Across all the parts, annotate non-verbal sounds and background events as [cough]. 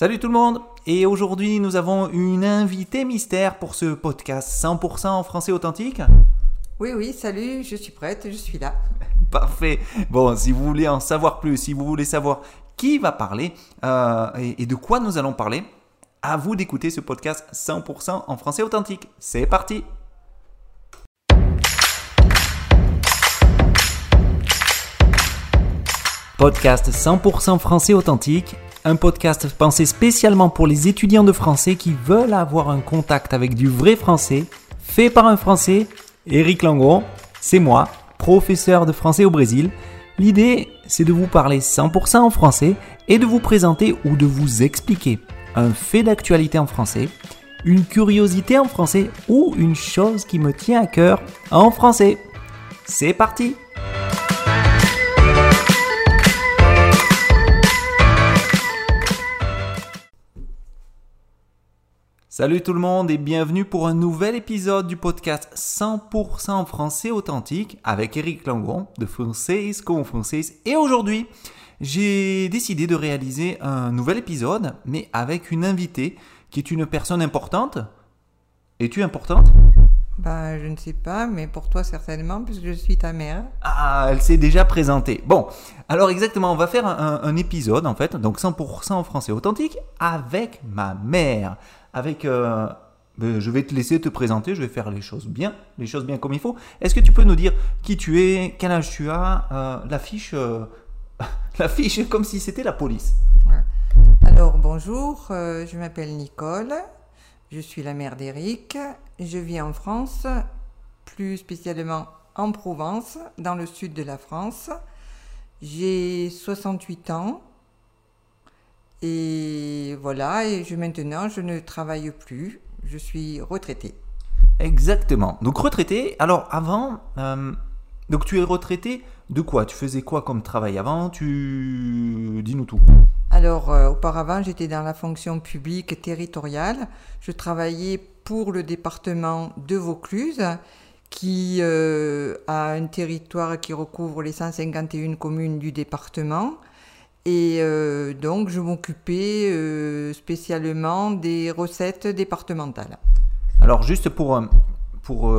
Salut tout le monde Et aujourd'hui nous avons une invitée mystère pour ce podcast 100% en français authentique? Oui, oui, salut, je suis prête, je suis là. [laughs] Parfait Bon, si vous voulez en savoir plus, si vous voulez savoir qui va parler euh, et, et de quoi nous allons parler, à vous d'écouter ce podcast 100% en français authentique. C'est parti Podcast 100% français authentique, un podcast pensé spécialement pour les étudiants de français qui veulent avoir un contact avec du vrai français, fait par un français, Eric Langon, c'est moi, professeur de français au Brésil. L'idée, c'est de vous parler 100% en français et de vous présenter ou de vous expliquer un fait d'actualité en français, une curiosité en français ou une chose qui me tient à cœur en français. C'est parti Salut tout le monde et bienvenue pour un nouvel épisode du podcast 100% en français authentique avec Eric Langon de Français comme Français. Et aujourd'hui, j'ai décidé de réaliser un nouvel épisode, mais avec une invitée qui est une personne importante. Es-tu importante? Bah, je ne sais pas, mais pour toi certainement, puisque je suis ta mère. Ah, elle s'est déjà présentée. Bon, alors exactement, on va faire un, un épisode en fait, donc 100% en français authentique avec ma mère. Avec, euh, ben, je vais te laisser te présenter, je vais faire les choses bien, les choses bien comme il faut. Est-ce que tu peux nous dire qui tu es, quel âge tu as, euh, l'affiche, euh, [laughs] l'affiche comme si c'était la police. Alors, bonjour, euh, je m'appelle Nicole, je suis la mère d'Eric, je vis en France, plus spécialement en Provence, dans le sud de la France. J'ai 68 ans. Et voilà, et je, maintenant je ne travaille plus, je suis retraitée. Exactement. Donc retraité. Alors avant, euh, donc tu es retraité de quoi? Tu faisais quoi comme travail avant? Tu dis-nous tout. Alors, euh, auparavant, j'étais dans la fonction publique territoriale. Je travaillais pour le département de Vaucluse, qui euh, a un territoire qui recouvre les 151 communes du département. Et euh, donc, je m'occupais euh, spécialement des recettes départementales. Alors juste pour, euh, pour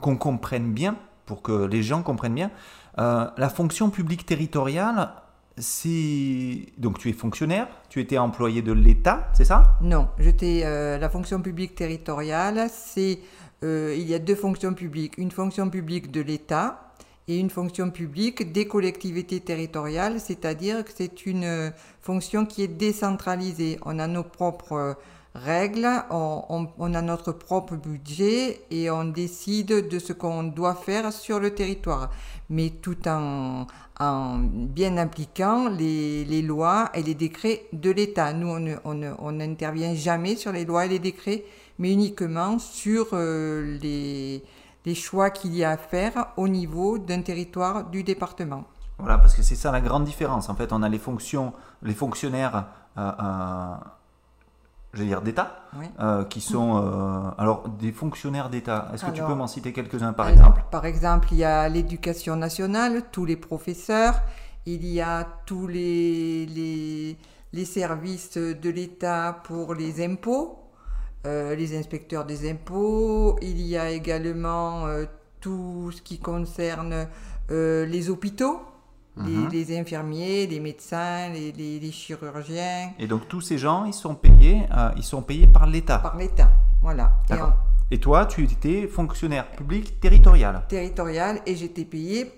qu'on comprenne bien, pour que les gens comprennent bien, la fonction publique territoriale, c'est... Donc tu es fonctionnaire, tu étais employé de l'État, c'est ça? Non, j'étais la fonction publique territoriale, c'est il y a deux fonctions publiques, une fonction publique de l'État une fonction publique des collectivités territoriales, c'est-à-dire que c'est une euh, fonction qui est décentralisée. On a nos propres euh, règles, on, a notre propre budget et on décide de ce qu'on doit faire sur le territoire, mais tout en, en bien appliquant les, lois et les décrets de l'État. Nous, on n'intervient jamais sur les lois et les décrets, mais uniquement sur euh, les, les choix qu'il y a à faire au niveau d'un territoire du département. Voilà, parce que c'est ça la grande différence. En fait, on a les fonctions, les fonctionnaires, euh, euh, je veux dire d'État, Oui. euh, qui sont... alors, des fonctionnaires d'État, est-ce que tu peux m'en citer quelques-uns par Alors, exemple? Par exemple, il y a l'éducation nationale, tous les professeurs, il y a tous les, les, les services de l'État pour les impôts, euh, les inspecteurs des impôts, il y a également euh, tout ce qui concerne euh, les hôpitaux, Mhm. les, les infirmiers, les médecins, les, les- les chirurgiens, Et donc tous ces gens, ils sont payés, ils sont payés par l'État. par l'État. Voilà. Et en- Et toi, tu étais fonctionnaire public territorial. territoriale et j'étais payée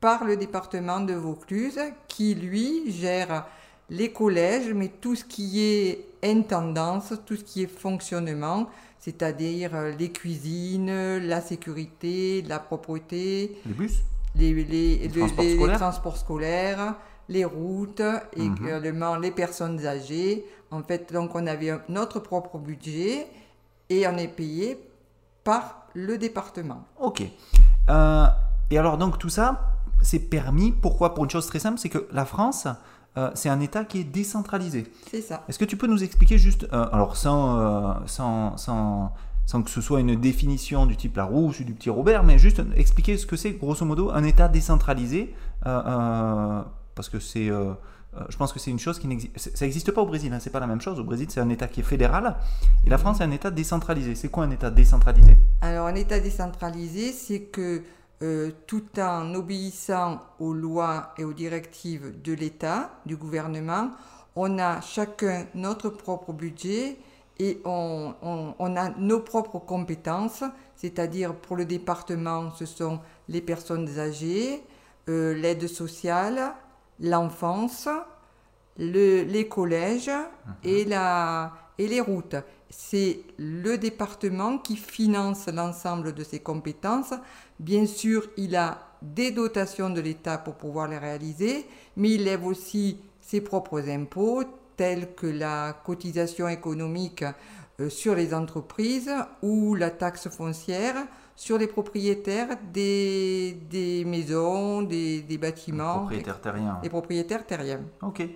par le département de Vaucluse qui, lui, gère les collèges, mais tout ce qui est intendance, tout ce qui est fonctionnement, c'est-à-dire euh, les cuisines, la sécurité, la propreté, Les bus? Les, les- le- transports les- scolaires? transports scolaires, les routes, Mhm. également les personnes âgées. En fait, donc on avait un- notre propre budget et on est payé par le département. Ok. Euh, et alors donc tout ça, c'est permis. Pourquoi? Pour une chose très simple, c'est que la France, euh, c'est un État qui est décentralisé. C'est ça. Est-ce que tu peux nous expliquer juste, euh, alors sans, euh, sans, sans, sans que ce soit une définition du type la rouge ou du petit Robert, mais juste expliquer ce que c'est grosso modo un État décentralisé, parce que c'est je pense que c'est une chose qui n'existe. Ça n'existe pas au Brésil, hein, c'est pas la même chose. Au Brésil, c'est un État qui est fédéral et la France, c'est un État décentralisé. C'est quoi un État décentralisé? Alors, un État décentralisé, c'est que euh, tout en obéissant aux lois et aux directives de l'État, du gouvernement, on a chacun notre propre budget et on, on a nos propres compétences, c'est-à-dire pour le département, ce sont les personnes âgées, euh, l'aide sociale, l'enfance, le, les collèges mhm. et, la, et les routes. C'est le département qui finance l'ensemble de ces compétences. Bien sûr, il a des dotations de l'État pour pouvoir les réaliser, mais il lève aussi ses propres impôts, tels que la cotisation économique euh, sur les entreprises ou la taxe foncière sur les propriétaires des, des maisons, des, des bâtiments. Les propriétaires terriens. Les propriétaires terriens. Ok.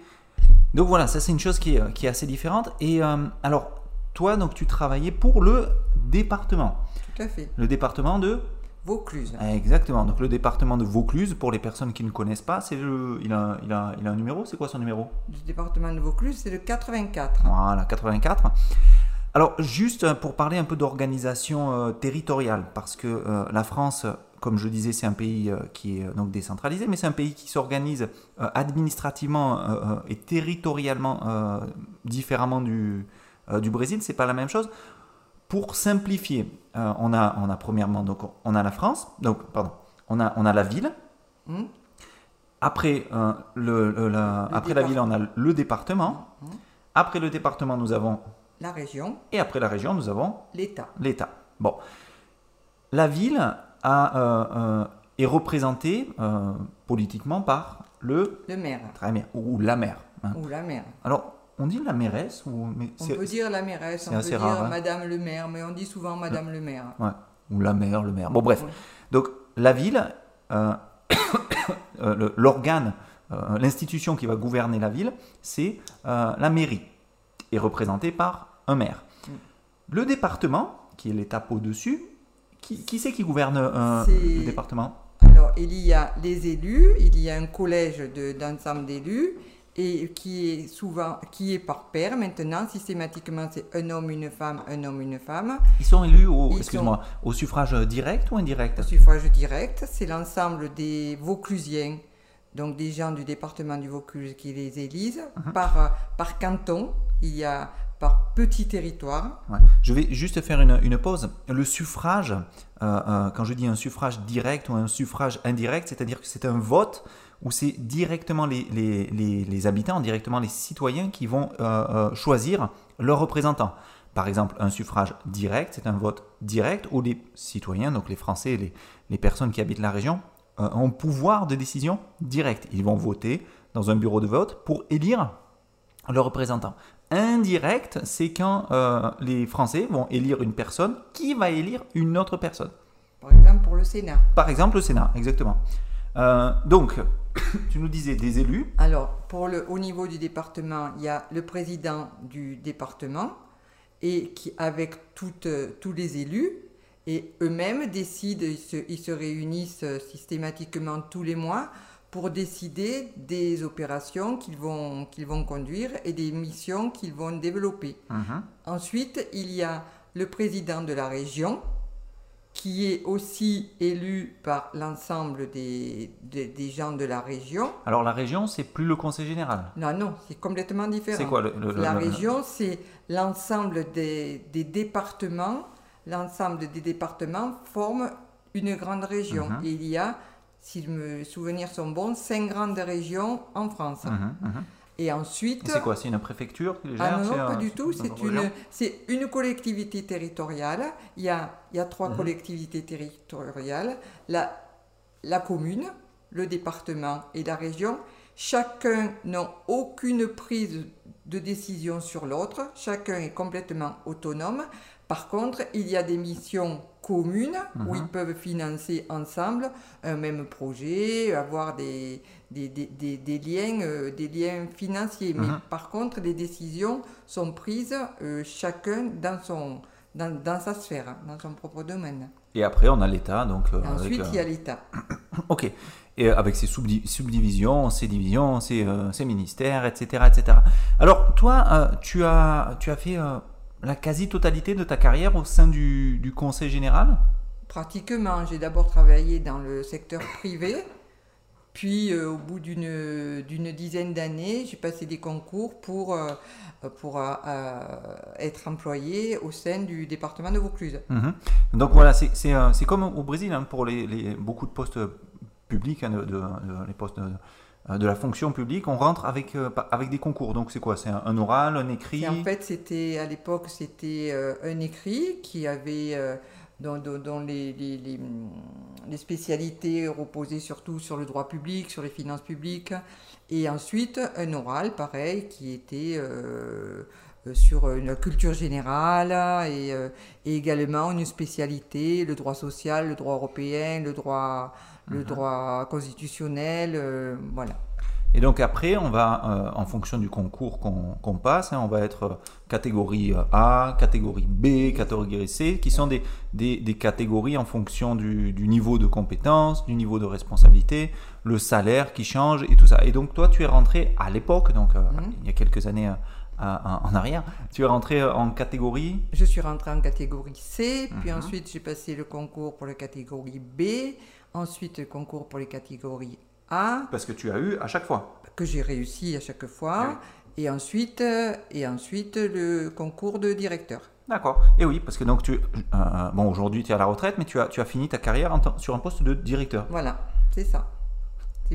Donc voilà, ça c'est une chose qui est, qui est, assez différente. Et euh, alors, toi, donc tu travaillais pour le département. Tout à fait. Le département de Vaucluse. Exactement. Donc le département de Vaucluse, pour les personnes qui ne connaissent pas, c'est le, il a, il a, il a un numéro? C'est quoi son numéro? Le département de Vaucluse, c'est le 84. Voilà, 84. Alors juste pour parler un peu d'organisation euh, territoriale, parce que euh, la France, comme je disais, c'est un pays euh, qui est donc décentralisé, mais c'est un pays qui s'organise administrativement et territorialement différemment du, du Brésil. C'est pas la même chose. Pour simplifier, on a, on a premièrement donc on a la France, donc pardon, on a, on a la ville. Mmh. Après, le, la, après la ville, on a le département. Mmh. Après le département, nous avons la région. Et après la région, nous avons l'État. L'État. Bon. La ville a, euh, euh, est représentée euh, politiquement par le... Le maire. Très bien. Ou, la maire. Hein. Ou la maire. Alors, on dit la mairesse ou... on peut dire la mairesse, on peut dire hein. Madame le maire, mais on dit souvent Madame le maire. Ouais. Ou la maire, le maire. Bon, bref. Donc, la ville, [coughs] l'organe, l'institution qui va gouverner la ville, c'est la mairie, est représentée par un maire. Mm. Le département, qui est l'étape au-dessus, qui, qui c'est qui gouverne euh, le département? Alors, il y a les élus, il y a un collège d'ensemble d'élus, et qui est souvent qui est par paire maintenant systématiquement c'est un homme une femme un homme une femme ils sont élus au excuse-moi au suffrage direct ou indirect au suffrage direct c'est l'ensemble des Vauclusiens donc des gens du département du Vaucluse qui les élisent uh-huh. par par canton il y a par petit territoire. Je vais juste faire une, une pause. Le suffrage, euh, euh, quand je dis un suffrage direct ou un suffrage indirect, c'est-à-dire que c'est un vote où c'est directement les, les, les, habitants, directement les citoyens qui vont euh, choisir leurs représentants. Par exemple, un suffrage direct, c'est un vote direct où les citoyens, donc les Français, les, les personnes qui habitent la région, ont pouvoir de décision direct. Ils vont voter dans un bureau de vote pour élire leurs représentants. Indirect, c'est quand euh, les Français vont élire une personne qui va élire une autre personne. Par exemple pour le Sénat. Par exemple le Sénat, exactement. Euh, donc, [coughs] tu nous disais des élus. Alors, pour le, au niveau du département, il y a le président du département et qui avec toutes, tous les élus et eux-mêmes décident, ils se réunissent systématiquement tous les mois pour décider des opérations qu'ils vont, qu'ils vont conduire et des missions qu'ils vont développer. Mhm. Ensuite, il y a le président de la région, qui est aussi élu par l'ensemble des, des, gens de la région. Alors la région, c'est plus le conseil général Non, non, c'est complètement différent. C'est quoi le, La région, c'est l'ensemble des, des, départements. L'ensemble des départements forment une grande région. Mhm. il y a si mes souvenirs sont bons, cinq grandes régions en France. Mhm, mhm. Et ensuite. C'est quoi C'est une préfecture qui Ah non, pas du tout. C'est une, c'est une collectivité territoriale. Il y a, il y a trois mhm. collectivités territoriales la, la commune, le département et la région. Chacun n'a aucune prise de décision sur l'autre. Chacun est complètement autonome. Par contre, il y a des missions communes où ils mhm. peuvent financer ensemble un même projet, avoir des, des, des, des, liens, euh, des liens financiers. Mais mhm. par contre, les décisions sont prises euh, chacun dans son, dans, dans sa sphère, dans son propre domaine. Et après, on a l'État. Donc, euh, ensuite, avec, il y a l'État. [clears throat] Ok. Et avec ses subdi- subdivisions, ses divisions, ses, ses ministères, etc., etc. Alors, toi, tu, as, tu as fait la quasi-totalité de ta carrière au sein du, du Conseil général? Pratiquement, j'ai d'abord travaillé dans le secteur privé, puis euh, au bout d'une dizaine d'années, j'ai passé des concours pour, euh, pour euh, être employé au sein du département de Vaucluse. Mhm. Donc voilà, c'est comme au Brésil hein, pour les, les- beaucoup de postes publics, hein, de, de- de- les postes de, la fonction publique, on rentre avec, euh, avec des concours. Donc c'est quoi? C'est un, un oral, un écrit? Et en fait, c'était à l'époque, c'était euh, un écrit qui avait euh, les, les- les, hum, les spécialités reposaient surtout sur le droit public, sur les finances publiques, et ensuite un oral, pareil, qui était euh, euh, sur une culture générale et, euh, et également une spécialité, le droit social, le droit européen, le droit, le droit constitutionnel, euh, voilà. Et donc après, on va, euh, en fonction du concours qu'on passe, hein, on va être euh, catégorie euh, A, catégorie B, catégorie C, qui sont des, des, des catégories en fonction du, du niveau de compétence, du niveau de responsabilité, le salaire qui change et tout ça. Et donc toi, tu es rentré à l'époque, donc euh, Mhm. il y a quelques années en arrière, tu es rentré en catégorie Je suis rentrée en catégorie C, puis Mhm. ensuite j'ai passé le concours pour la catégorie B, ensuite le concours pour les catégories A, parce que tu as eu à chaque fois. que j'ai réussi à chaque fois, et ensuite, euh, et ensuite le concours de directeur. D'accord. Et oui, parce que donc tu, euh, bon aujourd'hui tu es à la retraite, mais tu as, tu as fini ta carrière en sur un poste de directeur. Voilà, c'est ça.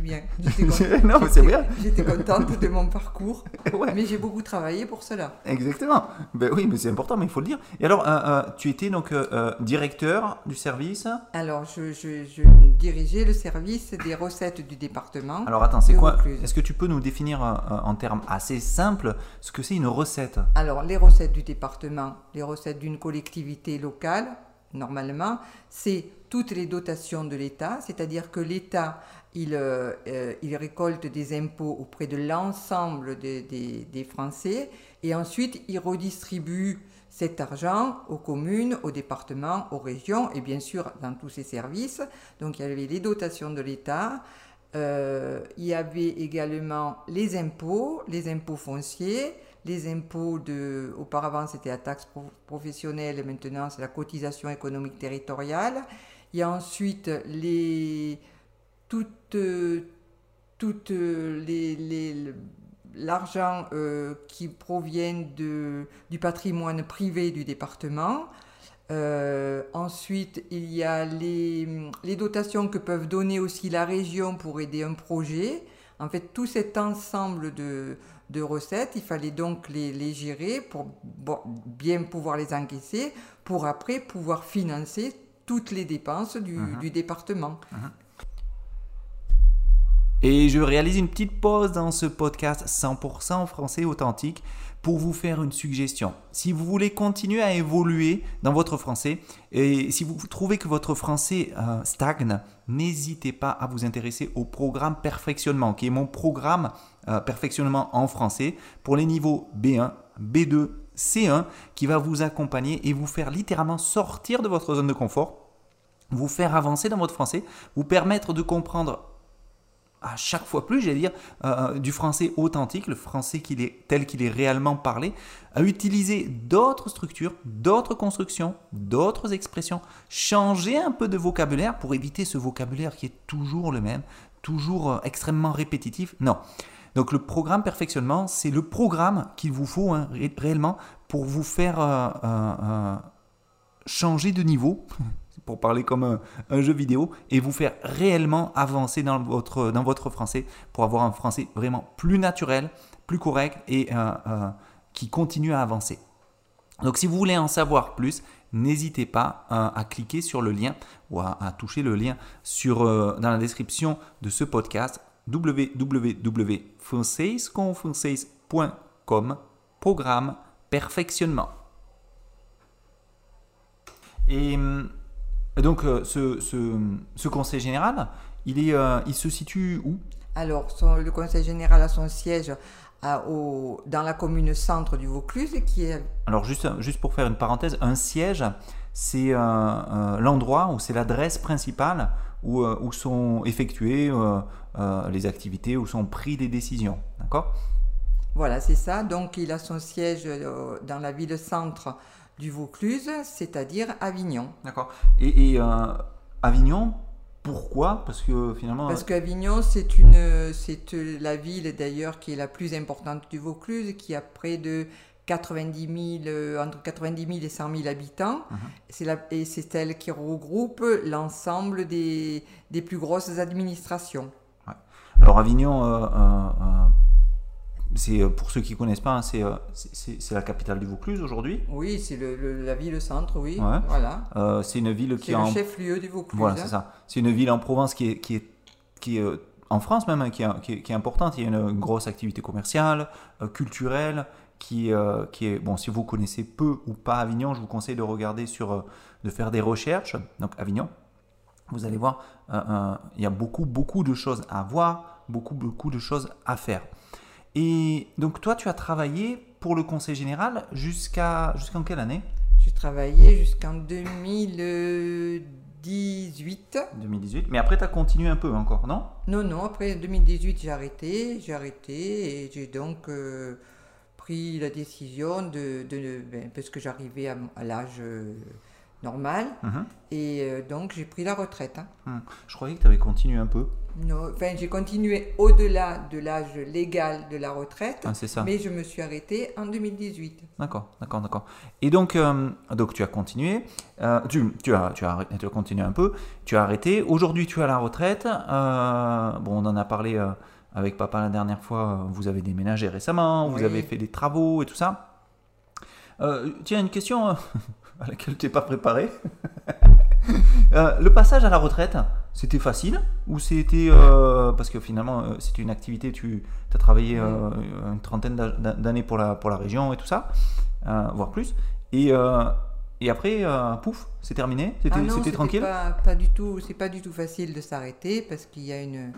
Bien. [laughs] Non, c'est bien. J'étais contente de mon parcours, [laughs] Ouais. mais j'ai beaucoup travaillé pour cela. Exactement. Ben oui, mais c'est important, mais il faut le dire. Et alors, euh, euh, tu étais donc euh, directeur du service? Alors, je, je- je dirigeais le service des recettes du département. Alors attends, c'est quoi? Est-ce que tu peux nous définir en termes assez simples ce que c'est une recette? Alors, les recettes du département, les recettes d'une collectivité locale, normalement, c'est toutes les dotations de l'État, c'est-à-dire que l'État, il, euh, euh, il récolte des impôts auprès de l'ensemble des, Français et ensuite il redistribue cet argent aux communes, aux départements, aux régions et bien sûr dans tous ces services. Donc il y avait les dotations de l'État, euh, il y avait également les impôts, les impôts fonciers, les impôts de. Auparavant, c'était la taxe pro- professionnelle, maintenant, c'est la cotisation économique territoriale. Il y a ensuite les. Toutes. Toutes euh, les. les- L'argent euh, qui provient de, du patrimoine privé du département. Euh, ensuite, il y a les, les dotations que peuvent donner aussi la région pour aider un projet. En fait, tout cet ensemble de, de recettes, il fallait donc les, les gérer pour bon, bien pouvoir les encaisser, pour après pouvoir financer toutes les dépenses du, du département. Et je réalise une petite pause dans ce podcast 100% français authentique pour vous faire une suggestion. Si vous voulez continuer à évoluer dans votre français et si vous trouvez que votre français euh, stagne, n'hésitez pas à vous intéresser au programme perfectionnement, qui est mon programme euh, perfectionnement en français pour les niveaux B1, B2, C1, qui va vous accompagner et vous faire littéralement sortir de votre zone de confort, vous faire avancer dans votre français, vous permettre de comprendre à chaque fois plus, j'allais dire, euh, du français authentique, le français est, tel qu'il est réellement parlé, à utiliser d'autres structures, d'autres constructions, d'autres expressions, changer un peu de vocabulaire pour éviter ce vocabulaire qui est toujours le même, toujours euh, extrêmement répétitif. Non. Donc le programme perfectionnement, c'est le programme qu'il vous faut hein, ré- réellement pour vous faire euh, euh, euh, changer de niveau, [laughs] pour parler comme un, jeu vidéo, et vous faire réellement avancer dans votre, dans votre français pour avoir un français vraiment plus naturel, plus correct et euh, euh, qui continue à avancer. Donc si vous voulez en savoir plus, n'hésitez pas euh, à cliquer sur le lien ou à, toucher le lien sur, dans la description de ce podcast www.françaisconfrançaise.com programme perfectionnement. Et donc euh, ce, ce- ce conseil général, il, est, euh, il se situe où? Alors, son- le Conseil général a son siège au, dans la commune centre du Vaucluse qui est... Alors juste, juste pour faire une parenthèse, un siège, c'est l'endroit ou c'est l'adresse principale où, où, sont effectuées les activités, où sont prises des décisions. D'accord? Voilà, c'est ça. Donc il a son siège dans la ville-centre du Vaucluse, c'est-à-dire Avignon. D'accord. Et, et Avignon, pourquoi? Parce que finalement. Parce qu'Avignon, c'est une, c'est la ville d'ailleurs qui est la plus importante du Vaucluse, qui a près de 90 000, entre 90 000 et 100 000 habitants. C'est la, et c'est elle qui regroupe l'ensemble des, des plus grosses administrations. Alors Avignon, euh, euh, euh, c'est euh, pour ceux qui connaissent pas, hein, euh, c'est c'est la capitale du Vaucluse aujourd'hui. Oui, c'est la ville-centre, oui. Voilà. Euh, c'est une ville qui est le chef-lieu du Vaucluse. Voilà, c'est hein. ça. C'est une ville en Provence qui est qui est qui est en France même hein, qui, est, qui, est, importante. Il y a une grosse activité commerciale, culturelle, qui, qui est bon. Si vous connaissez peu ou pas Avignon, je vous conseille de regarder sur, de faire des recherches. Donc Avignon, vous allez voir, il y a beaucoup beaucoup de choses à voir, beaucoup beaucoup de choses à faire. Et donc toi, tu as travaillé pour le Conseil général jusqu'à jusqu'en quelle année? J'ai travaillé jusqu'en 2018. 2018. Mais après, tu as continué un peu encore, non? Non, non. Après 2018, j'ai arrêté. J'ai arrêté et j'ai donc euh, pris la décision de... de ben, parce que j'arrivais à, à l'âge euh, normal. Mhm. Et euh, donc, j'ai pris la retraite. Hein. Hmm. Je croyais que tu avais continué un peu. Non, enfin, j'ai continué au-delà de l'âge légal de la retraite. Ah, c'est ça. Mais je me suis arrêté en 2018. D'accord, d'accord, d'accord. Et donc, euh, donc tu as continué. Euh, tu, tu, as, tu, as, tu as continué un peu. Tu as arrêté. Aujourd'hui, tu es à la retraite. bon, on en a parlé avec papa la dernière fois. Vous avez déménagé récemment. Vous avez fait des travaux et tout ça. tiens, une question [laughs] à laquelle tu n'es pas préparé. [laughs] Euh, le passage à la retraite, c'était facile ou c'était euh, parce que finalement euh, c'était une activité, tu as travaillé une trentaine d'années pour la, pour la région et tout ça, voire plus. Et, et après, pouf, c'est terminé, c'était ah tranquille. Pas, pas du tout, c'est pas du tout facile de s'arrêter parce qu'il y a une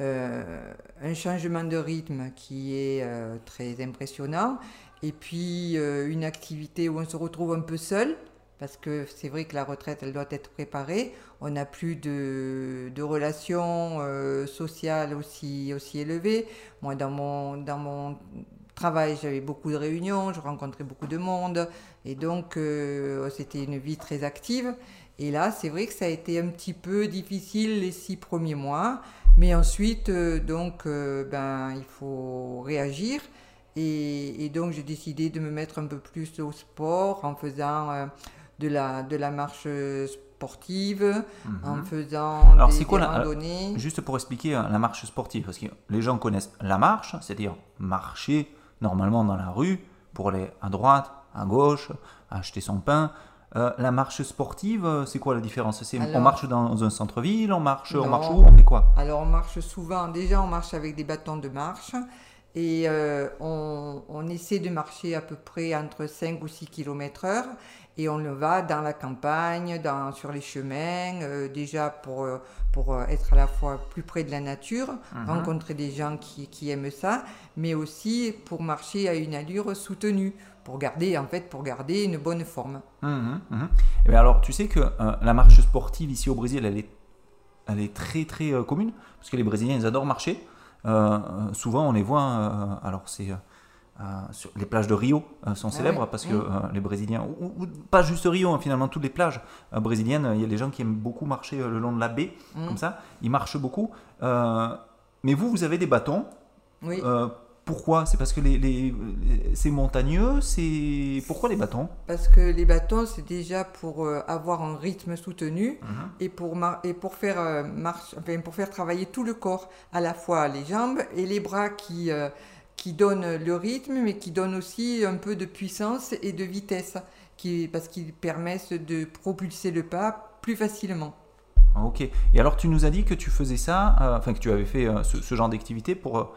un changement de rythme qui est très impressionnant et puis euh, une activité où on se retrouve un peu seul, parce que c'est vrai que la retraite, elle doit être préparée. On n'a plus de, de relations euh, sociales aussi, aussi élevées. Moi, dans mon, dans mon travail, j'avais beaucoup de réunions, je rencontrais beaucoup de monde, et donc euh, c'était une vie très active. Et là, c'est vrai que ça a été un petit peu difficile les six premiers mois, mais ensuite, donc, ben, il faut réagir. Et, donc j'ai décidé de me mettre un peu plus au sport en faisant euh, de, la, de la marche sportive, en mhm. faisant Alors, des, quoi, randonnées. juste pour expliquer euh, la marche sportive, parce que les gens connaissent la marche, c'est-à-dire marcher normalement dans la rue pour aller à droite, à gauche, acheter son pain. Euh, la marche sportive, c'est quoi la différence? C'est, On marche dans un centre-ville, on marche, on marche où, on fait quoi? Alors on marche souvent, déjà on marche avec des bâtons de marche. Et euh, on, essaie de marcher à peu près entre 5 ou 6 km heure. Et on le va dans la campagne, dans, sur les chemins, euh, déjà pour, euh, pour être à la fois plus près de la nature, mhm. rencontrer des gens qui, qui, aiment ça, mais aussi pour marcher à une allure soutenue, pour garder, en fait, pour garder une bonne forme. Et mhm, mhm. eh alors, tu sais que la marche sportive ici au Brésil, elle est, elle est très très commune, parce que les Brésiliens, ils adorent marcher. Euh, souvent on les voit, euh, alors c'est euh, sur les plages de Rio sont célèbres parce que les Brésiliens, ou, pas juste Rio, hein, finalement toutes les plages brésiliennes, il y a des gens qui aiment beaucoup marcher le long de la baie, mm. comme ça, ils marchent beaucoup. mais vous, vous avez des bâtons. Oui. Pourquoi? C'est parce que les, c'est montagneux C'est pourquoi les bâtons Parce que les bâtons, c'est déjà pour euh, avoir un rythme soutenu mhm. et pour et pour faire euh, marche, pour faire travailler tout le corps, à la fois les jambes et les bras qui euh, qui donnent le rythme, mais qui donnent aussi un peu de puissance et de vitesse, qui parce qu'ils permettent de propulser le pas plus facilement. Ok. Et alors tu nous as dit que tu faisais ça, enfin que tu avais fait ce, ce, genre d'activité pour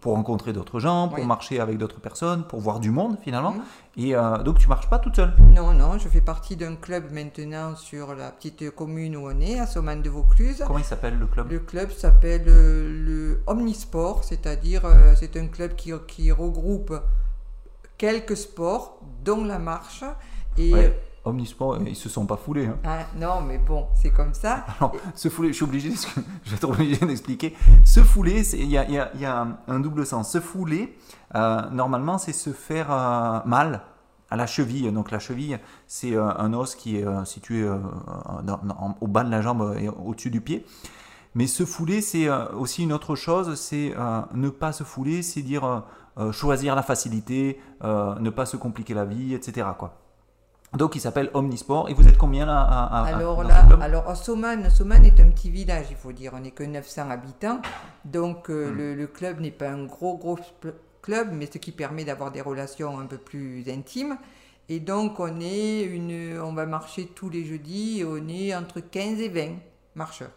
pour rencontrer d'autres gens, pour marcher avec d'autres personnes, pour voir du monde finalement. Mhm. Et donc tu marches pas toute seule? Non, non, je fais partie d'un club maintenant sur la petite commune où on est, à Soman de Vaucluse. Comment il s'appelle le club? Le club s'appelle le Omnisport, c'est-à-dire c'est un club qui, qui, regroupe quelques sports, dont la marche. Et Omnisport, ils se sont pas foulés. Hein. Ah, non, mais bon, c'est comme ça. [laughs] Alors, se fouler, je suis obligé, [laughs] je vais être obligé d'expliquer. Se fouler, il y a, y, a, y a, un double sens. Se fouler, euh, normalement, c'est se faire euh, mal à la cheville. Donc la cheville, c'est euh, un os qui est situé au bas de la jambe et au-dessus du pied. Mais se fouler, c'est aussi une autre chose. C'est ne pas se fouler, c'est dire choisir la facilité, ne pas se compliquer la vie, etc. Quoi. Donc il s'appelle Omnisport. Et vous êtes combien là à, Alors là, alors Soman, Soman est un petit village, il faut dire. On n'est que 900 habitants. Donc euh, hmm. le, club n'est pas un gros gros club, mais ce qui permet d'avoir des relations un peu plus intimes. Et donc on est une, on va marcher tous les jeudis. Et on est entre 15 et 20 marcheurs.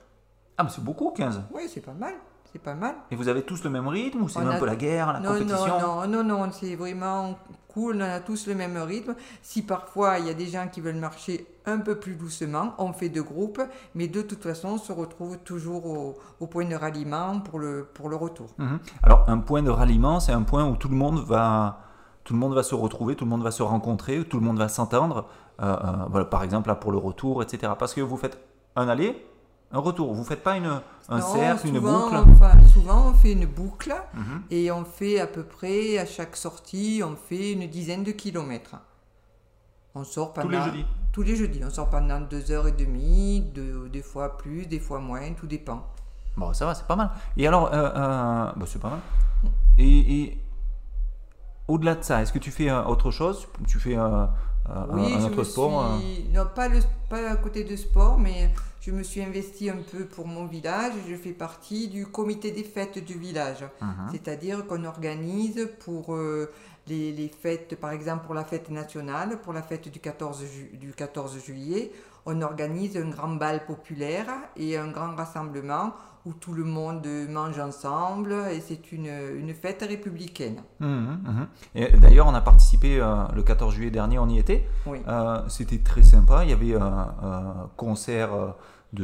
Ah mais c'est beaucoup 15. Oui, c'est pas mal. C'est pas mal. Et vous avez tous le même rythme ou c'est un peu la guerre, la compétition Non, non, non, non, c'est vraiment cool, on a tous le même rythme. Si parfois il y a des gens qui veulent marcher un peu plus doucement, on fait deux groupes, mais de toute façon on se retrouve toujours au, point de ralliement pour le, pour le retour. Mhm. Alors un point de ralliement, c'est un point où tout le monde va... Tout le monde va se retrouver, tout le monde va se rencontrer, tout le monde va s'entendre. Euh, euh, voilà, par exemple, là pour le retour, etc. Parce que vous faites un aller, un retour. Vous faites pas une, un cercle, une boucle Souvent, on fait une boucle mhm. et on fait à peu près, à chaque sortie, on fait une dizaine de kilomètres. On sort pendant... Tous les jeudis Tous les jeudis. On sort pendant deux heures et demie, des fois plus, des fois moins, tout dépend. Bon, ça va, c'est pas mal. Et alors, euh, euh bah, c'est pas mal. Et, au-delà de ça, est-ce que tu fais euh, autre chose? Tu fais euh, un, autre sport Non, pas, le, pas à côté de sport, mais je me suis investi un peu pour mon village. Je fais partie du comité des fêtes du village. Mhm. C'est-à-dire qu'on organise pour euh, les, fêtes, par exemple pour la fête nationale, pour la fête du 14, du 14 juillet, on organise un grand bal populaire et un grand rassemblement où tout le monde mange ensemble et c'est une, une, fête républicaine. Mhm, mhm. Et d'ailleurs, on a participé euh, le 14 juillet dernier, on y était. Euh, c'était très sympa. Il y avait un concert de,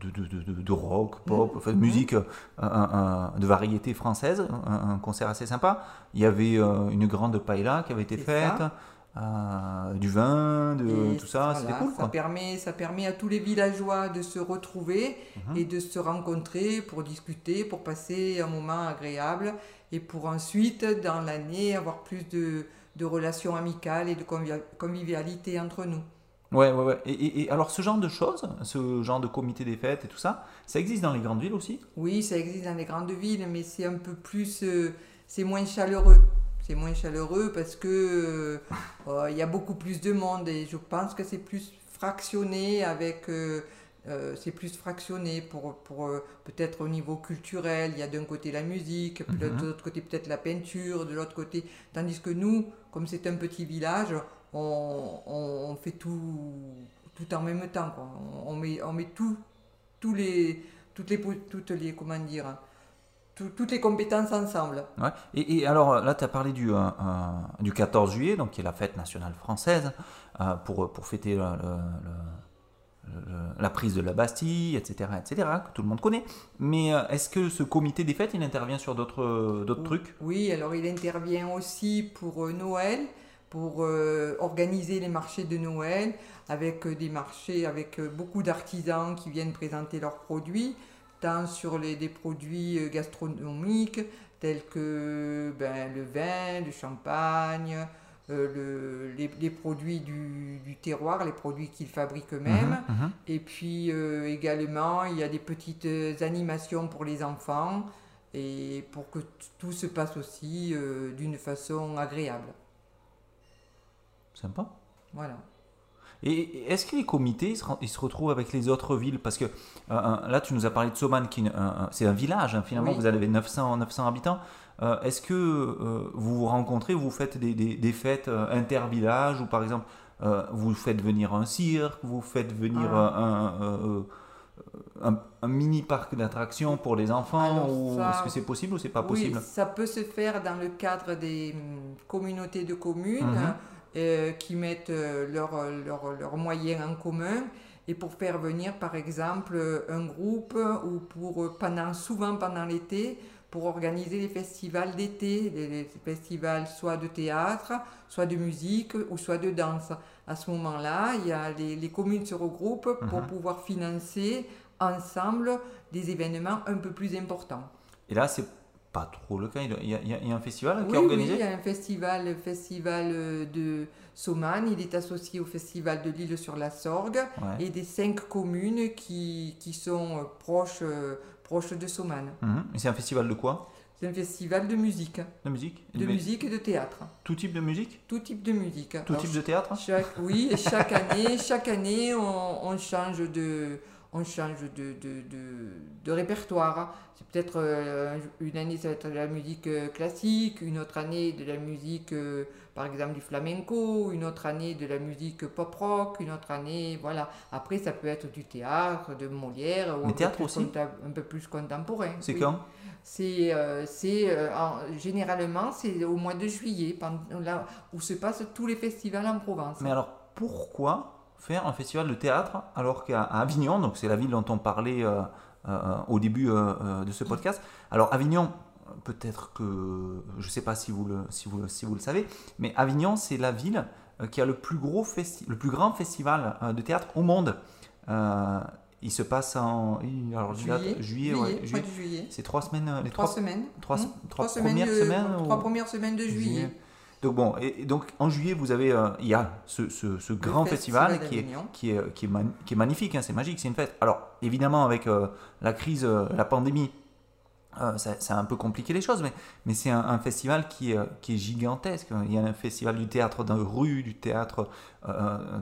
de, de, rock, pop, enfin, de musique de variété française, un, concert assez sympa. Il y avait euh, une grande paella qui avait été faite. Du vin, de tout ça, c'était cool. Ça, Permet, ça permet à tous les villageois de se retrouver mhm. et de se rencontrer pour discuter, pour passer un moment agréable et pour ensuite, dans l'année, avoir plus de, de relations amicales et de convivialité entre nous. Ouais, ouais, ouais. Et, alors, ce genre de choses, ce genre de comité des fêtes et tout ça, ça existe dans les grandes villes aussi? Oui, ça existe dans les grandes villes, mais c'est un peu plus. Euh, c'est moins chaleureux. C'est moins chaleureux parce que euh, euh, il y a beaucoup plus de monde et je pense que c'est plus fractionné avec. c'est plus fractionné pour, pour peut-être au niveau culturel. Il y a d'un côté la musique, mhm. de l'autre côté peut-être la peinture, de l'autre côté. Tandis que nous, comme c'est un petit village, on, fait tout, tout en même temps. On, met, on met tout, tous les, toutes, les, toutes les, comment dire, toutes les compétences ensemble. Ouais. Et, alors là, tu as parlé du, euh, euh, du 14 juillet, donc qui est la fête nationale française, euh, pour, pour fêter la prise de la Bastille, etc., etc., que tout le monde connaît. Mais est-ce que ce comité des fêtes, il intervient sur d'autres d'autres trucs? Oui, alors il intervient aussi pour Noël pour euh, organiser les marchés de Noël avec euh, des marchés avec euh, beaucoup d'artisans qui viennent présenter leurs produits, tant sur les, des produits gastronomiques tels que ben, le vin, le champagne, le, les, produits du, du, terroir, les produits qu'ils fabriquent eux-mêmes. Mhm, mhm. Et puis également, il y a des petites animations pour les enfants et pour que tout se passe aussi d'une façon agréable. Sympa. Voilà. Et est-ce que les comités ils se, retrouvent avec les autres villes? Parce que euh, là, tu nous as parlé de Soman, qui c'est un village, hein, finalement, vous avez 900, 900 habitants. Euh, est-ce que euh, vous vous rencontrez, vous faites des, des, des fêtes inter-villages, ou par exemple, vous faites venir un cirque, vous faites venir ah. un, mini parc d'attractions pour les enfants ou est-ce que c'est possible ou c'est pas possible? ça peut se faire dans le cadre des hum, communautés de communes mhm. Euh, qui mettent leurs leur, leur moyens en commun et pour faire venir par exemple un groupe ou pour pendant souvent pendant l'été pour organiser les festivals d'été, les festivals soit de théâtre, soit de musique ou soit de danse. À ce moment-là, il y a les, les, communes se regroupent pour mhm. pouvoir financer ensemble des événements un peu plus importants. Et là, c'est pas trop le cas. Il y a, il y a un festival qui est organisé Oui, il y a un festival, le festival de Soman. Il est associé au festival de l'île sur la Sorgue et des cinq communes qui, qui sont proches, proches de Soman. Mhm. C'est un festival de quoi? C'est un festival de musique. De musique? De musique et de théâtre. Tout type de musique? Tout type de musique. Tout type de théâtre Oui, chaque année, chaque année on, on change de, on change de, de, de, répertoire. C'est peut-être euh, une année, ça va être de la musique euh, classique, une autre année de la musique, euh, par exemple, du flamenco, une autre année de la musique pop-rock, une autre année, voilà. Après, ça peut être du théâtre, de Molière, ou un, théâtre peu aussi un peu plus contemporain. C'est quand? C'est, c'est généralement c'est au mois de juillet, pendant, là où se passent tous les festivals en Provence. Mais alors pourquoi faire un festival de théâtre alors qu'à Avignon, donc c'est la ville dont on parlait euh, euh, au début euh, de ce podcast. Alors Avignon, peut-être que je ne sais pas si vous, le, si, vous, si vous le savez, mais Avignon c'est la ville qui a le plus, gros le plus grand festival de théâtre au monde. il se passe en alors, juillet, juillet, juillet, C'est trois semaines, les trois, semaines, trois, mmh. trois, premières semaines, trois premières semaines de juillet. Donc bon, et, donc en juillet, vous avez, euh, il y a ce, ce, grand festival, qui, est, qui, est, qui, est qui est magnifique, hein, c'est magique, c'est une fête. Alors évidemment, avec euh, la crise, euh, la pandémie, ça, ça, a un peu compliqué les choses, mais, mais c'est un, festival qui est, qui est gigantesque. Il y a un festival du théâtre de rue, du théâtre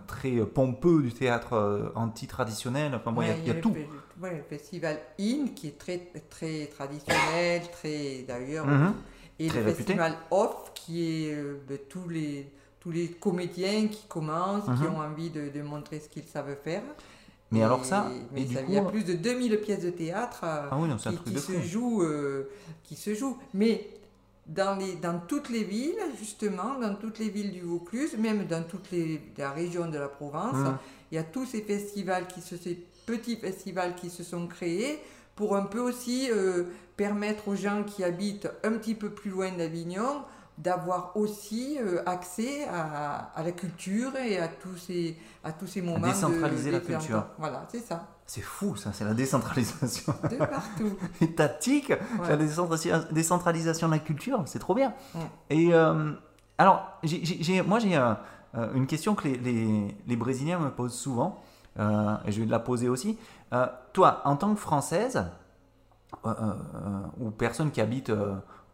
très pompeux, du théâtre anti-traditionnel. Enfin, il y a, tout. Le, le festival IN qui est très, très traditionnel, très d'ailleurs. Mhm. Et le festival Off qui est euh, ben, tous, les, tous les comédiens qui commencent, qui mhm. ont envie de, de montrer ce qu'ils savent faire. Mais alors ça, mais ça, il y a plus de 2000 pièces de théâtre euh, ah qui, se jouent, euh, qui se jouent. Mais dans, les, dans toutes les villes, justement, dans toutes les villes du Vaucluse, même dans toute les, la région de la Provence, mhm. il y a tous ces festivals, qui se, ces petits festivals qui se sont créés pour un peu aussi permettre aux gens qui habitent un petit peu plus loin d'Avignon d'avoir aussi euh, accès à, à, la culture et à tous ces, à tous ces moments. décentraliser la culture. Voilà, c'est ça. C'est fou, ça, c'est la décentralisation. De partout. [laughs] Étatique, la décentralisation de la culture, c'est trop bien. Et euh, alors, moi j'ai euh, une question que les, les, les, Brésiliens me posent souvent, et je vais la poser aussi. toi, en tant que Française, ou personne qui habite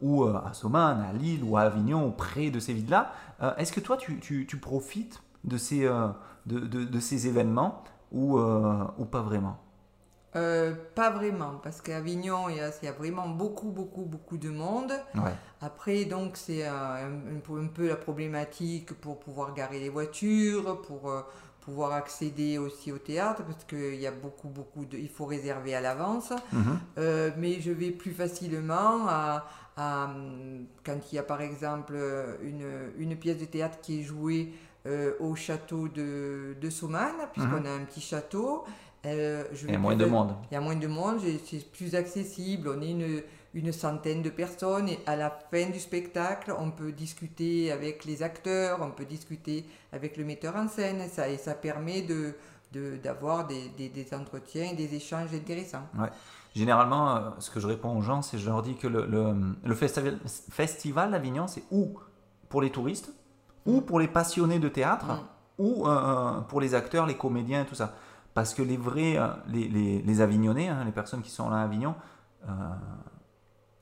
ou euh, à Soman, à Lille ou à Avignon, près de ces villes-là. Euh, est-ce que toi, tu, tu, profites de ces, euh, de, de, de, ces événements ou, ou pas vraiment? Pas vraiment, parce qu'à Avignon, il y, a, il y, a, vraiment beaucoup, beaucoup, beaucoup de monde. Après, donc, c'est un, un, peu la problématique pour pouvoir garer les voitures, pour pouvoir accéder aussi au théâtre parce qu'il y a beaucoup beaucoup de il faut réserver à l'avance mhm. euh, mais je vais plus facilement à, quand il y a par exemple une, une, pièce de théâtre qui est jouée euh, au château de, de puisqu'on mhm. a un petit château euh, je il y a moins de monde il y a moins de monde c'est plus accessible on est une une centaine de personnes et à la fin du spectacle, on peut discuter avec les acteurs, on peut discuter avec le metteur en scène et ça, et ça permet de, d'avoir des, des, entretiens et des échanges intéressants. Ouais. Généralement, euh, ce que je réponds aux gens, c'est je leur dis que le, le, festival, festival d'Avignon, c'est ou pour les touristes, ou pour les passionnés de théâtre, mm. ou euh, pour les acteurs, les comédiens, tout ça. Parce que les vrais, euh, les, les, les Avignonnais, hein, les personnes qui sont là à Avignon,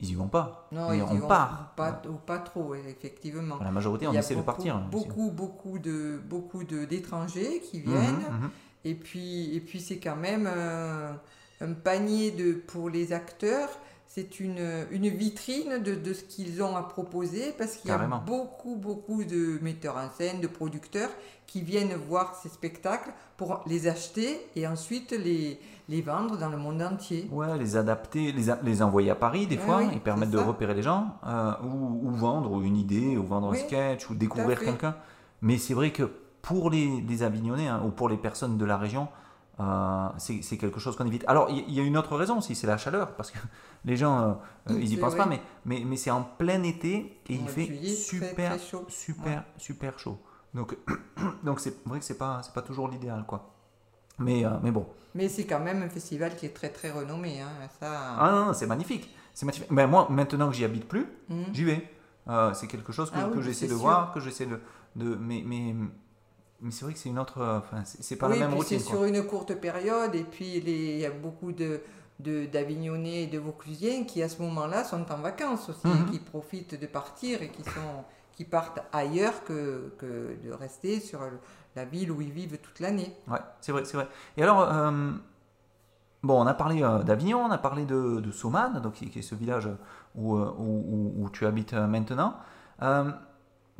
ils y vont pas. Non, ils on y part. Pas, ou pas trop, effectivement. La majorité, on essaie de partir. Hein, beaucoup, beaucoup de beaucoup de d'étrangers qui mhm, viennent. Mhm. Et puis, et puis c'est quand même un, panier de pour les acteurs. C'est une, une vitrine de, de ce qu'ils ont à proposer parce qu'il y a beaucoup, beaucoup de metteurs en scène, de producteurs qui viennent voir ces spectacles pour les acheter et ensuite les, les vendre dans le monde entier. Ouais, les adapter, les, les envoyer à Paris des fois, oui, ils permettent de repérer les gens, euh, ou, ou vendre une idée, ou vendre Oui, un sketch, ou découvrir quelqu'un. Mais c'est vrai que pour les, les Avignonnais, hein, ou pour les personnes de la région, euh, c'est quelque chose qu'on évite. Alors, il y, a une autre raison aussi, c'est la chaleur, parce que [laughs] les gens, euh, ils y C'est pensent vrai. pas, mais, mais, mais c'est en plein été, et il fait juillet, super, chaud. super, super chaud. Donc, [clears throat] donc c'est vrai que c'est pas, pas toujours l'idéal, quoi. Mais, euh, mais bon. Mais c'est quand même un festival qui est très très renommé. Hein. Ça, Ah non, non, c'est magnifique. C'est magnifique. Mais moi, maintenant que j'y habite plus, Mhm. j'y vais. C'est quelque chose que, Ah oui, que j'essaie de sûr. voir, que j'essaie de, de. Mais, mais, mais c'est vrai que c'est une autre. Enfin, c'est pas oui, la même routine. c'est sur une courte période et puis il y a beaucoup de d'Avignonnais et de Vauclusiens qui à ce moment-là sont en vacances aussi, Mhm. qui profitent de partir et qui sont qui partent ailleurs que, que de rester sur la ville où ils vivent toute l'année. Ouais, c'est vrai, c'est vrai. Et alors, euh, bon, on a parlé euh, d'Avignon, on a parlé de, de Saumane, donc qui, qui est ce village où, euh, où, où- où tu habites maintenant. Euh,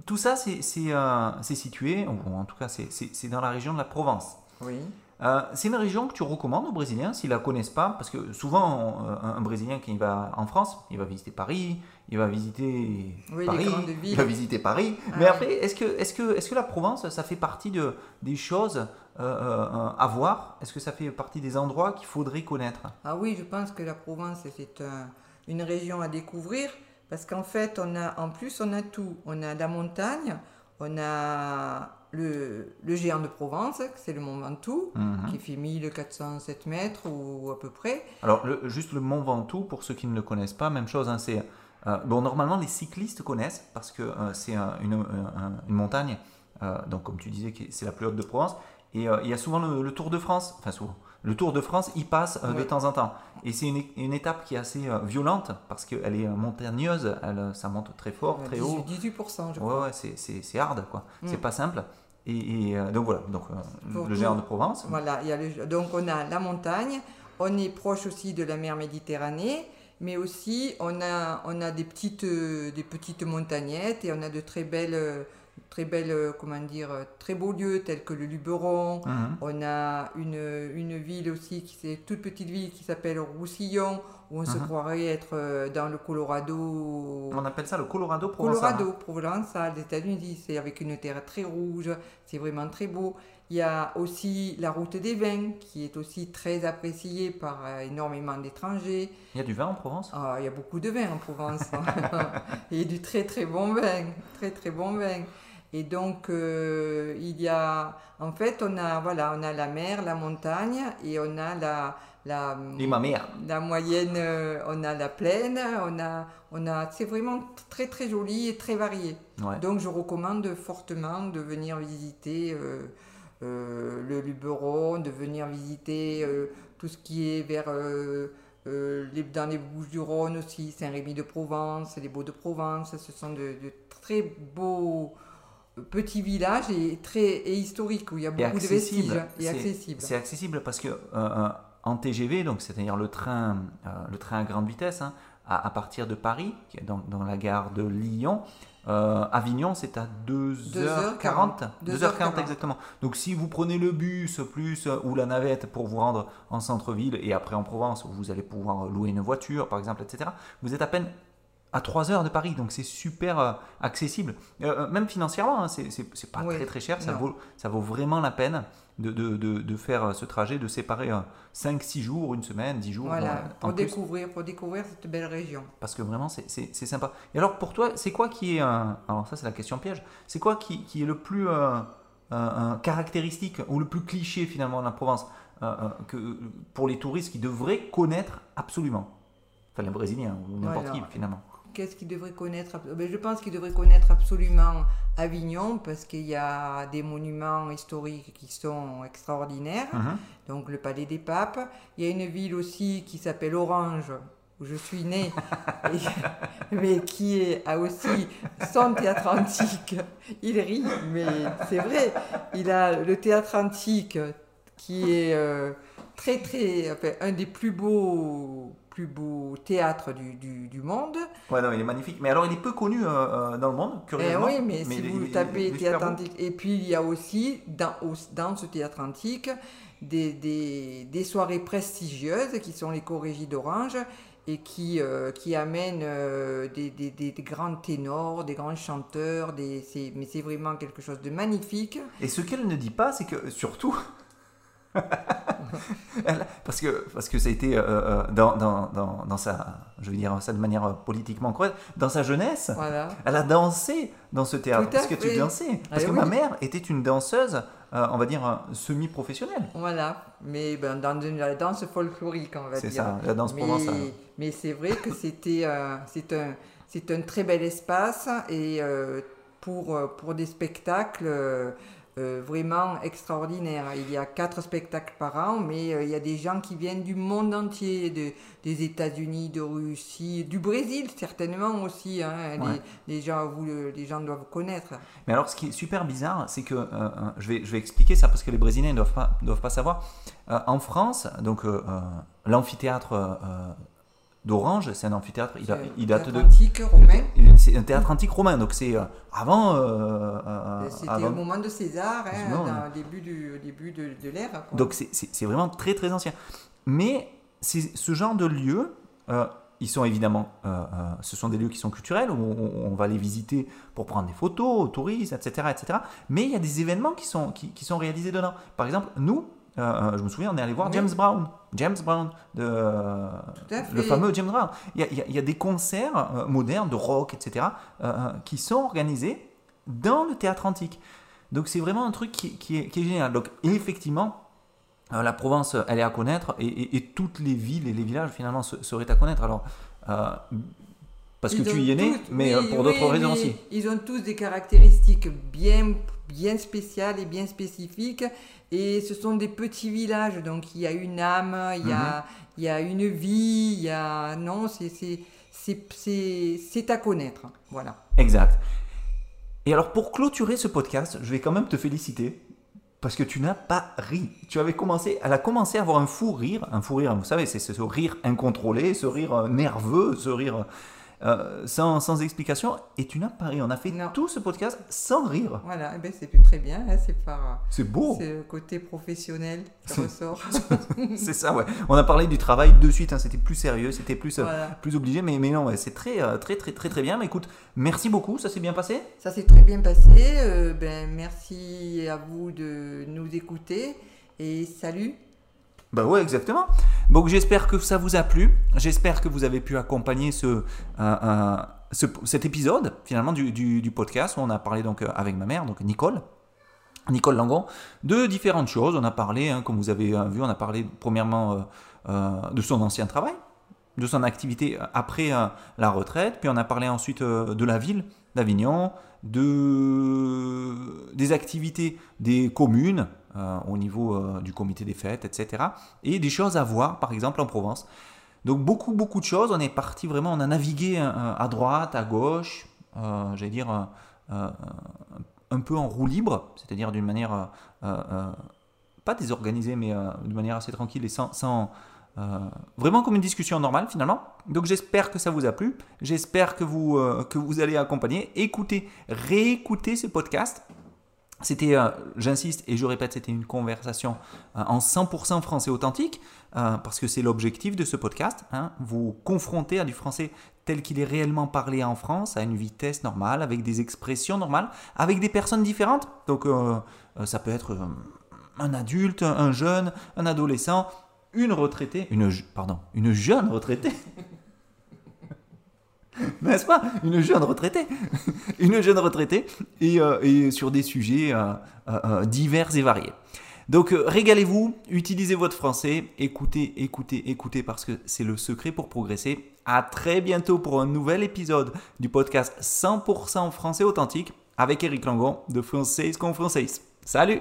tout ça, c'est euh, situé, ou en tout cas, c'est- dans la région de la Provence. Oui. Euh, c'est une région que tu recommandes aux Brésiliens s'ils la connaissent pas, parce que souvent on- un, un Brésilien qui va en France, il va visiter Paris, il va visiter Oui, les Paris, il va visiter Paris. Ah Mais oui. après, est-ce que, est-ce que, est-ce que la Provence, ça fait partie de, des choses euh, euh, à voir? Est-ce que ça fait partie des endroits qu'il faudrait connaître? Ah oui, je pense que la Provence c'est un- une région à découvrir parce qu'en fait, on a en plus on a tout. On a la montagne, on a le, le géant de Provence, c'est le mont Ventoux, Mhm. qui fait 1407 mètres ou à peu près. Alors, le- juste le Mont Ventoux, pour ceux qui ne le connaissent pas, même chose. hein, c'est euh, bon, normalement, les cyclistes connaissent parce que euh, c'est un- une, un- une montagne. euh, donc, comme tu disais, c'est la plus haute de Provence. Et il y a souvent le, le Tour de France. Enfin, souvent. Le Tour de France, il passe euh, de temps en temps. Et c'est une, une étape qui est assez euh, violente parce qu'elle est euh, montagneuse. Elle, ça monte très fort, très 18, haut. 18%, je crois. ouais, c'est- hard, quoi. Mm. C'est pas simple. Et, et, euh, donc voilà, donc, le géant de Provence. Voilà, il y a le- donc on a la montagne, on est proche aussi de la mer Méditerranée, mais aussi on a, on a des, petites, des petites montagnettes et on a de très belles, très belles, euh, comment dire, euh, très beaux lieux tels que le Luberon. Mhm. On a une, une ville aussi, qui c'est toute petite ville qui s'appelle Roussillon, où on se Mhm. croirait être euh, dans le Colorado. On appelle ça le Colorado provençal. Colorado, Provençal, des États-Unis, c'est avec une terre très rouge, c'est vraiment très beau. Il y a aussi la route des vins, qui est aussi très appréciée par euh, énormément d'étrangers. Il y a du vin en Provence? Ah, il y a beaucoup de vins en Provence. [laughs] Et du très très bon vin, très très bon vin. Et donc, euh, il y a, en fait, on a, voilà, on a la mer, la montagne, et on a la, la, la moyenne, euh, on a la plaine, on a, on a, c'est vraiment très très joli et très varié. Ouais. Donc je recommande fortement de venir visiter euh, le Luberon, de venir visiter tout ce qui est vers euh, les, dans les Bouches-du-Rhône aussi, Saint-Rémy-de-Provence, les Beaux-de-Provence. Ce sont de, de très beaux petits villages et très et historiques où il y a beaucoup de vestiges accessible. et accessibles. C'est accessible parce que euh, euh, en TGV, donc c'est-à-dire le train, euh, le train à grande vitesse, hein, à, à partir de Paris, qui est dans, dans la gare de Lyon, euh, Avignon, c'est à 2h40. 2h40 exactement. Donc si vous prenez le bus plus ou la navette pour vous rendre en centre-ville et après en Provence où vous allez pouvoir louer une voiture par exemple, etc., vous êtes à peine à 3 heures de Paris, donc c'est super euh, accessible. Euh, euh, même financièrement, hein, c'est pas Oui, très très cher, ça vaut, ça vaut vraiment la peine de, de, de, de faire ce trajet, de séparer 5-6 jours, une semaine, 10 jours. Voilà, pour en plus, découvrir, pour découvrir cette belle région. parce que vraiment c'est- sympa. Et alors pour toi, c'est quoi qui est un... Alors ça c'est la question piège. C'est quoi qui, qui est le plus euh, caractéristique ou le plus cliché finalement de la Provence que, pour les touristes qui devraient connaître absolument? Enfin les Brésiliens ou n'importe Voilà. qui finalement. Qu'est-ce qu'ils devraient connaître ben, Je pense qu'ils devraient connaître absolument Avignon parce qu'il y a des monuments historiques qui sont extraordinaires. Mhm. Donc le Palais des Papes. Il y a une ville aussi qui s'appelle Orange où je suis née, [laughs] et- mais qui est, a aussi son théâtre antique. Il rit, mais c'est vrai. Il a le théâtre antique qui est euh, très très, enfin, un des plus beaux plus beaux théâtres du, du, du monde. Ouais, non, il est magnifique. Mais alors, il est peu connu euh, euh, dans le monde, Eh curieusement. oui, mais, si vous tapez théâtre antique, et puis il y a aussi dans, dans ce théâtre antique des, des, des soirées prestigieuses qui sont les chorégies d'Orange et qui, euh, qui amènent euh, des, des, des- grands ténors, des grands chanteurs, des, mais c'est vraiment quelque chose de magnifique. Et ce qu'elle ne dit pas, c'est que surtout. Parce, que, parce que ça a été euh, euh, dans, dans, dans, dans sa, je veux dire ça de manière euh, politiquement correcte, dans sa jeunesse, Voilà. elle a dansé dans ce théâtre. À Parce que tu dansais. Parce Eh que oui. ma mère était une danseuse, euh, on va dire, euh, semi-professionnelle. Voilà, mais ben, dans une, la danse folklorique, on va C'est dire. ça, la danse mais, provençale. mais c'est vrai que c'était euh, c'est un, c'est un très bel espace et pour, pour des spectacles euh, vraiment extraordinaires. Il y a quatre spectacles par an, mais euh, il y a des gens qui viennent du monde entier, de- des États-Unis, de Russie, du Brésil certainement aussi. hein. Les- Ouais. les, gens, vous, le- les gens doivent connaître. Mais alors, ce qui est super bizarre, c'est que, euh, je, vais, je vais expliquer ça parce que les Brésiliens ne doivent pas, doivent pas savoir. En France, donc l'amphithéâtre d'Orange, c'est un amphithéâtre, il, a- il date théâtre de... antique romain. C'est un théâtre antique romain, donc c'est euh, avant... euh, euh, C'était avant- au moment de César, hein, Non, dans début, du, au début de, de l'ère. Donc c'est- vraiment très très ancien. Mais ce genre de lieux, euh, ils sont évidemment, euh, ce sont des lieux qui sont culturels, où on, on va les visiter pour prendre des photos, touristes, etc., etc. Mais il y a des événements qui sont, qui, qui sont réalisés dedans. Par exemple, nous, euh, euh, je me souviens, on est allé voir Oui. James Brown. James Brown, de, le fameux James Brown. Il y a, il y des concerts euh, modernes, de rock, etc., euh, qui sont organisés dans le théâtre antique. Donc c'est vraiment un truc qui, qui est, qui est génial. Donc effectivement, la Provence, elle est à connaître et, et- et toutes les villes et les villages finalement se- seraient à connaître. Alors, parce que tu y es né, tous- mais oui, pour d'autres oui, raisons aussi. Ils ont tous des caractéristiques bien, bien spéciales et bien spécifiques. Et ce sont des petits villages, donc il y a une âme, il y, a, Mhm. il y a une vie, il y a... Non, c'est- à connaître. Voilà. Exact. Et alors pour clôturer ce podcast, je vais quand même te féliciter parce que tu n'as pas ri. Tu avais commencé, elle a commencé à avoir un fou rire, un fou rire, vous savez, c'est ce rire incontrôlé, ce rire euh, nerveux, ce rire euh, sans, sans explication, et tu n'as pas ri. On a fait Non. tout ce podcast sans rire. Voilà, eh ben, c'est très bien, hein, c'est par... C'est beau. C'est le côté professionnel qui ressort. [laughs] C'est ça, ouais. On a parlé du travail de suite, hein, c'était plus sérieux, c'était plus, euh, Voilà. plus obligé, mais, mais non, ouais, c'est très, euh, très, très, très, très bien. Mais écoute, merci beaucoup, ça s'est bien passé? Ça s'est très bien passé. euh, ben, merci à vous de nous écouter et salut. Bah ouais, exactement. Donc j'espère que ça vous a plu. J'espère que vous avez pu accompagner ce, euh, euh, ce- cet épisode finalement du, du- podcast où on a parlé donc euh, avec ma mère, donc Nicole. Nicole Langon, de différentes choses. On a parlé, hein, comme vous avez vu, on a parlé premièrement de son ancien travail, de son activité après la retraite, puis on a parlé ensuite de la ville d'Avignon, de, des activités des communes euh, au niveau euh, du comité des fêtes, etc. Et des choses à voir, par exemple en Provence. Donc beaucoup, beaucoup de choses. On est parti vraiment, on a navigué euh, à droite, à gauche, j'allais dire un peu en roue libre, c'est-à-dire d'une manière pas désorganisée, mais d'une manière assez tranquille et sans, sans, vraiment comme une discussion normale finalement. Donc j'espère que ça vous a plu. J'espère que vous, que vous allez accompagner. Écoutez, réécoutez ce podcast. C'était, euh, j'insiste et je répète, c'était une conversation euh, en 100% français authentique, euh, parce que c'est l'objectif de ce podcast. hein, vous confronter à du français tel qu'il est réellement parlé en France, à une vitesse normale, avec des expressions normales, avec des personnes différentes. Donc ça peut être un adulte, un jeune, un adolescent, une retraitée, une, pardon, une jeune retraitée. [laughs] [laughs] N'est-ce pas? Une jeune retraitée. [laughs] Une jeune retraitée et, euh, sur des sujets euh, euh, divers et variés. Donc régalez-vous, utilisez votre français, écoutez, écoutez, écoutez parce que c'est le secret pour progresser. À très bientôt pour un nouvel épisode du podcast 100% français authentique avec Eric Langon de Français con Français. Salut